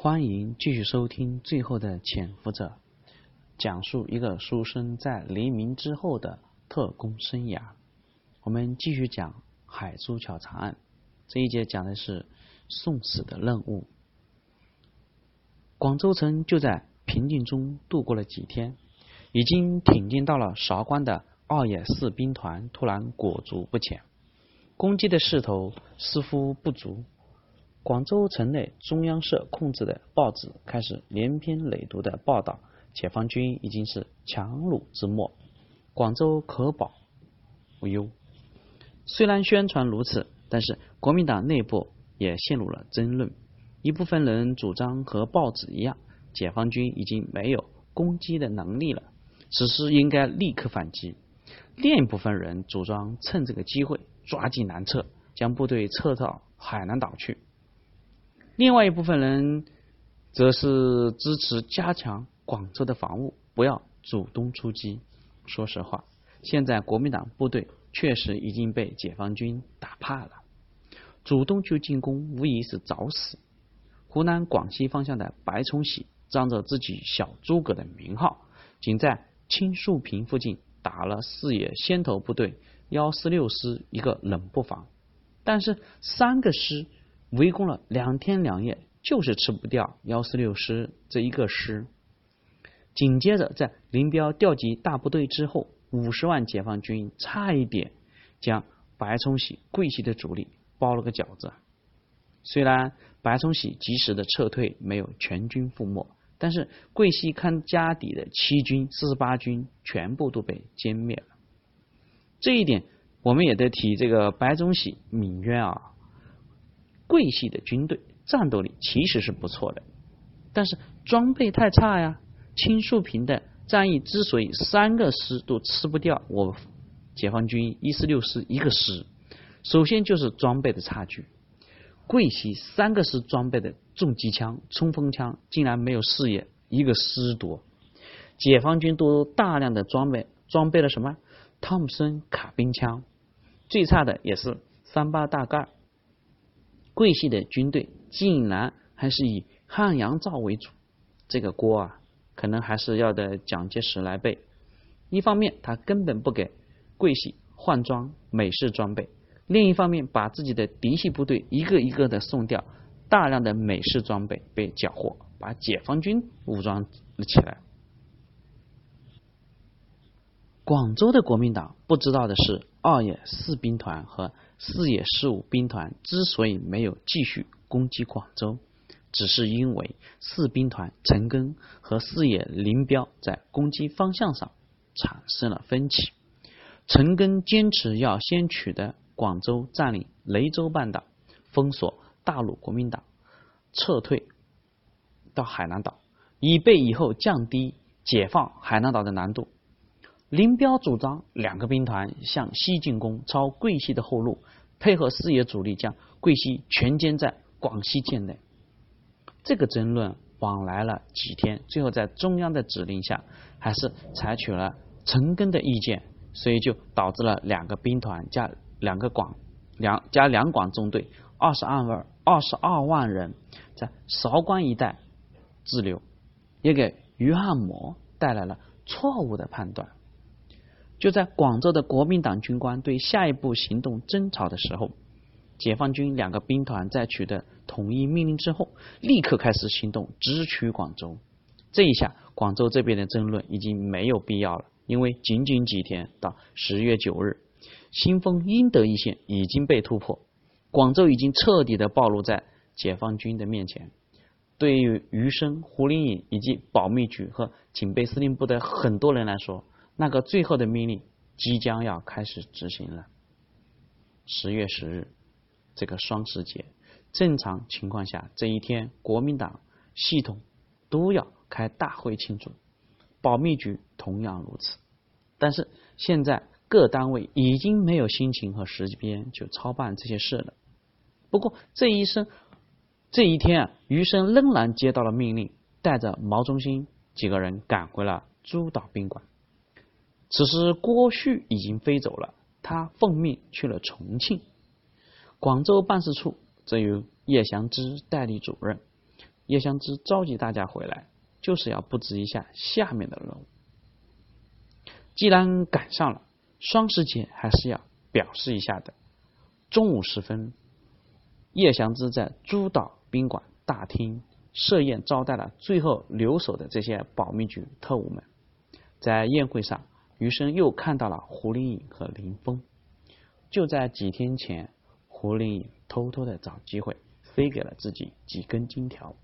欢迎继续收听《最后的潜伏者》，讲述一个书生在黎明之后的特工生涯。我们继续讲海珠桥查案，这一节讲的是送死的任务。广州城就在平静中度过了几天，已经挺进到了韶关的二野四兵团突然裹足不前，攻击的势头似乎不足。广州城内中央社控制的报纸开始连篇累牍的报道，解放军已经是强弩之末，广州可保无忧。虽然宣传如此，但是国民党内部也陷入了争论。一部分人主张和报纸一样，解放军已经没有攻击的能力了，此时应该立刻反击。另一部分人主张趁这个机会抓紧南撤，将部队撤到海南岛去。另外一部分人则是支持加强广州的防务，不要主动出击。说实话，现在国民党部队确实已经被解放军打怕了，主动去进攻无疑是找死。湖南、广西方向的白崇禧仗着自己小诸葛的名号，仅在青树坪附近打了四野先头部队幺四六师一个冷不防，但是三个师。围攻了两天两夜，就是吃不掉幺四六师这一个师。紧接着，在林彪调集大部队之后，五十万解放军差一点将白崇禧、桂系的主力包了个饺子。虽然白崇禧及时的撤退，没有全军覆没，但是桂系看家底的七军、四十八军全部都被歼灭了。这一点，我们也得提这个白崇禧、敏渊啊。桂系的军队战斗力其实是不错的，但是装备太差呀。青树坪的战役之所以三个师都吃不掉我解放军一四六师一个师，首先就是装备的差距。桂系三个师装备的重机枪、冲锋枪竟然没有四野一个师多，解放军都大量的装备装备了什么？汤姆森卡宾枪，最差的也是三八大盖。桂系的军队竟然还是以汉阳造为主，这个锅啊，可能还是要的蒋介石来背。一方面，他根本不给桂系换装美式装备；另一方面，把自己的嫡系部队一个一个的送掉，大量的美式装备被缴获，把解放军武装了起来。广州的国民党不知道的是，二野四兵团和。四野十五兵团之所以没有继续攻击广州，只是因为四兵团陈赓和四野林彪在攻击方向上产生了分歧。陈赓坚持要先取得广州，占领雷州半岛，封锁大陆国民党撤退到海南岛，以备以后降低解放海南岛的难度。林彪主张两个兵团向西进攻，抄桂系的后路，配合四野主力将桂系全歼在广西境内。这个争论往来了几天，最后在中央的指令下，还是采取了陈赓的意见，所以就导致了两个兵团加两个广两加两广中队二十二万二十二万人在韶关一带滞留，也给余汉谋带来了错误的判断。就在广州的国民党军官对下一步行动争吵的时候，解放军两个兵团在取得统一命令之后，立刻开始行动，直取广州。这一下，广州这边的争论已经没有必要了，因为仅仅几天到十月九日，新丰英德一线已经被突破，广州已经彻底的暴露在解放军的面前。对于余生、胡林颖以及保密局和警备司令部的很多人来说，那个最后的命令即将要开始执行了。十月十日，这个双十节，正常情况下这一天，国民党系统都要开大会庆祝，保密局同样如此。但是现在各单位已经没有心情和时间去操办这些事了。不过这一生这一天啊，余生仍然接到了命令，带着毛中心几个人赶回了珠岛宾馆。此时，郭旭已经飞走了，他奉命去了重庆。广州办事处则由叶祥之代理主任，叶祥之召集大家回来，就是要布置一下下面的任务。既然赶上了双十节，还是要表示一下的。中午时分，叶祥之在珠岛宾馆大厅设宴招待了最后留守的这些保密局特务们。在宴会上，余生又看到了胡林颖和林峰。就在几天前，胡林颖偷偷的找机会飞给了自己几根金条。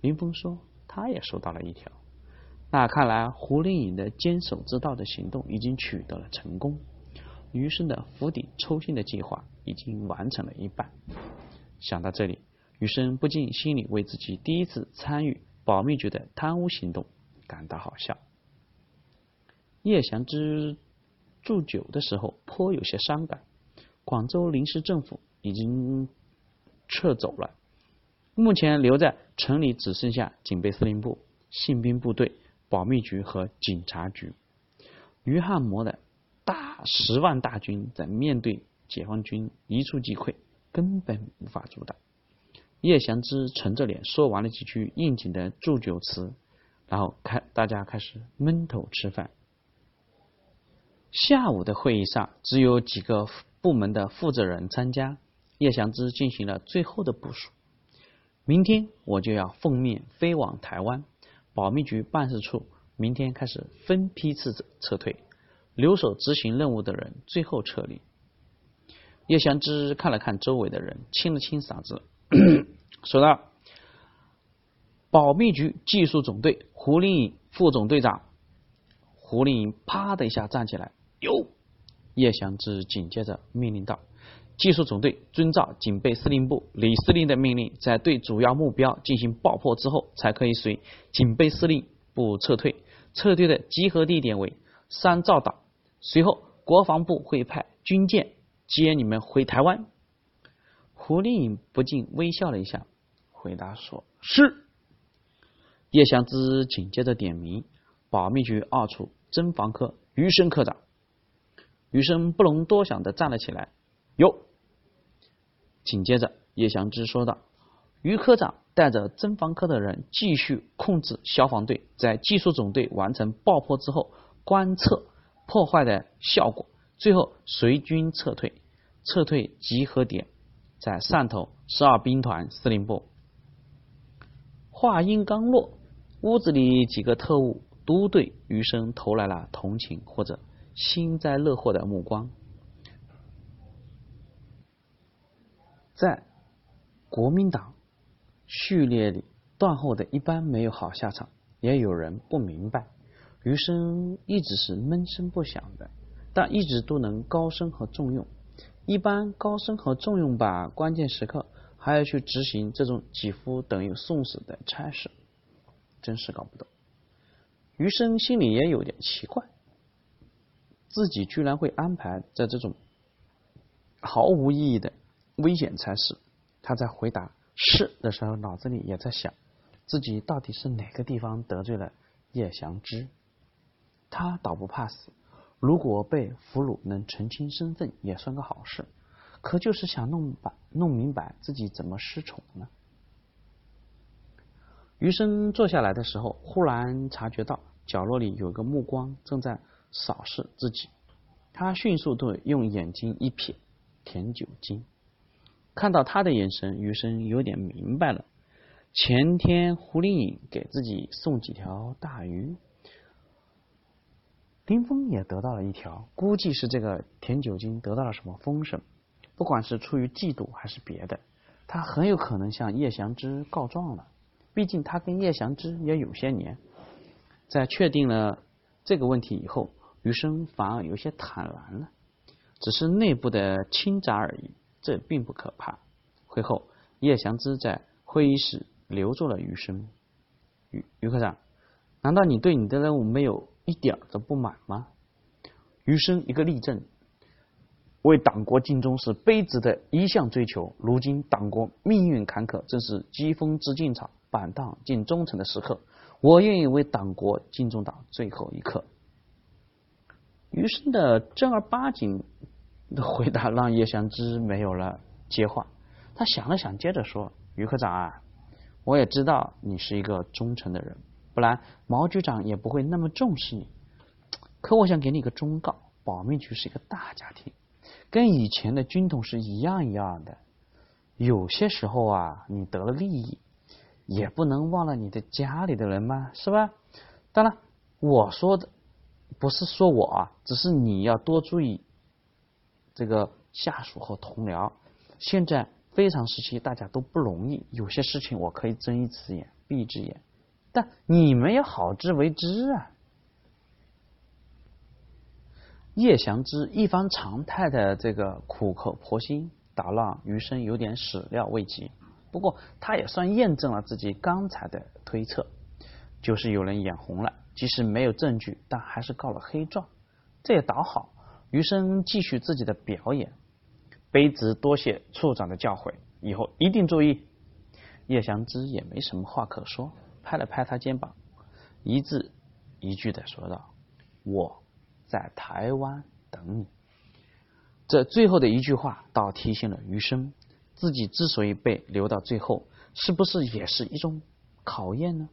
林峰说他也收到了一条。那看来胡林颖的坚守之道的行动已经取得了成功。余生的釜底抽薪的计划已经完成了一半。想到这里，余生不禁心里为自己第一次参与保密局的贪污行动感到好笑。叶祥之祝酒的时候颇有些伤感。广州临时政府已经撤走了，目前留在城里只剩下警备司令部、宪兵部队、保密局和警察局。于汉谋的。大十万大军在面对解放军一触即溃，根本无法阻挡。叶祥之沉着脸说完了几句应景的祝酒词，然后开大家开始闷头吃饭。下午的会议上只有几个部门的负责人参加，叶祥之进行了最后的部署。明天我就要奉命飞往台湾，保密局办事处明天开始分批次撤退。留守执行任务的人最后撤离。叶祥之看了看周围的人，清了清嗓子，说道：“保密局技术总队胡林颖副总队长。”胡林颖啪的一下站起来，有。叶祥之紧接着命令道：“技术总队遵照警备司令部李司令的命令，在对主要目标进行爆破之后，才可以随警备司令部撤退。撤退的集合地点为三灶岛。”随后，国防部会派军舰接你们回台湾。胡令颖不禁微笑了一下，回答说：“是。”叶祥之紧接着点名保密局二处侦防科余生科长。余生不容多想的站了起来，有。紧接着，叶祥之说道：“余科长带着侦防科的人继续控制消防队，在技术总队完成爆破之后观测。”破坏的效果，最后随军撤退。撤退集合点在汕头十二兵团司令部。话音刚落，屋子里几个特务都对余生投来了同情或者幸灾乐祸的目光。在国民党序列里，断后的一般没有好下场，也有人不明白。余生一直是闷声不响的，但一直都能高升和重用。一般高升和重用吧，关键时刻还要去执行这种几乎等于送死的差事，真是搞不懂。余生心里也有点奇怪，自己居然会安排在这种毫无意义的危险差事。他在回答是的时候，脑子里也在想，自己到底是哪个地方得罪了叶祥之。他倒不怕死，如果被俘虏能澄清身份也算个好事。可就是想弄白弄明白自己怎么失宠呢？余生坐下来的时候，忽然察觉到角落里有个目光正在扫视自己。他迅速对用眼睛一瞥田九金，看到他的眼神，余生有点明白了。前天胡林颖给自己送几条大鱼。林峰也得到了一条，估计是这个田九金得到了什么风声，不管是出于嫉妒还是别的，他很有可能向叶祥之告状了。毕竟他跟叶祥之也有些年。在确定了这个问题以后，余生反而有些坦然了，只是内部的倾轧而已，这并不可怕。会后，叶祥之在会议室留住了余生。余余科长，难道你对你的任务没有？一点都不满吗？余生一个例证，为党国尽忠是卑职的一项追求。如今党国命运坎坷，正是疾风知劲草，板荡尽忠诚的时刻。我愿意为党国尽忠到最后一刻。余生的正儿八经的回答让叶祥之没有了接话。他想了想，接着说：“余科长啊，我也知道你是一个忠诚的人，不然毛局长也不会那么重视你。可我想给你一个忠告：保密局是一个大家庭，跟以前的军统是一样一样的。有些时候啊，你得了利益，也不能忘了你的家里的人嘛，是吧？当然，我说的不是说我啊，只是你要多注意这个下属和同僚。现在非常时期，大家都不容易，有些事情我可以睁一只眼闭一只眼，但你们要好自为之啊。叶祥之一番常态的这个苦口婆心。打让余生有点始料未及，不过他也算验证了自己刚才的推测，就是有人眼红了，即使没有证据，但还是告了黑状，这也倒好。余生继续自己的表演，卑职多谢处长的教诲，以后一定注意。叶祥之也没什么话可说，拍了拍他肩膀，一字一句的说道：“我在台湾等你。”这最后的一句话，倒提醒了余生，自己之所以被留到最后，是不是也是一种考验呢？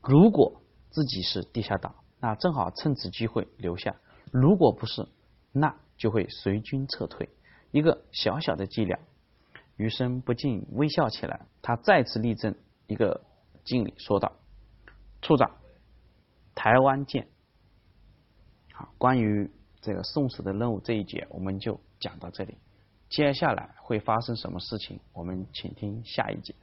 如果自己是地下党，那正好趁此机会留下；如果不是，那就会随军撤退。一个小小的伎俩，余生不禁微笑起来。他再次立正，一个敬礼，说道：“处长，台湾见。”好，关于。这个送死的任务这一节我们就讲到这里，接下来会发生什么事情，我们请听下一节。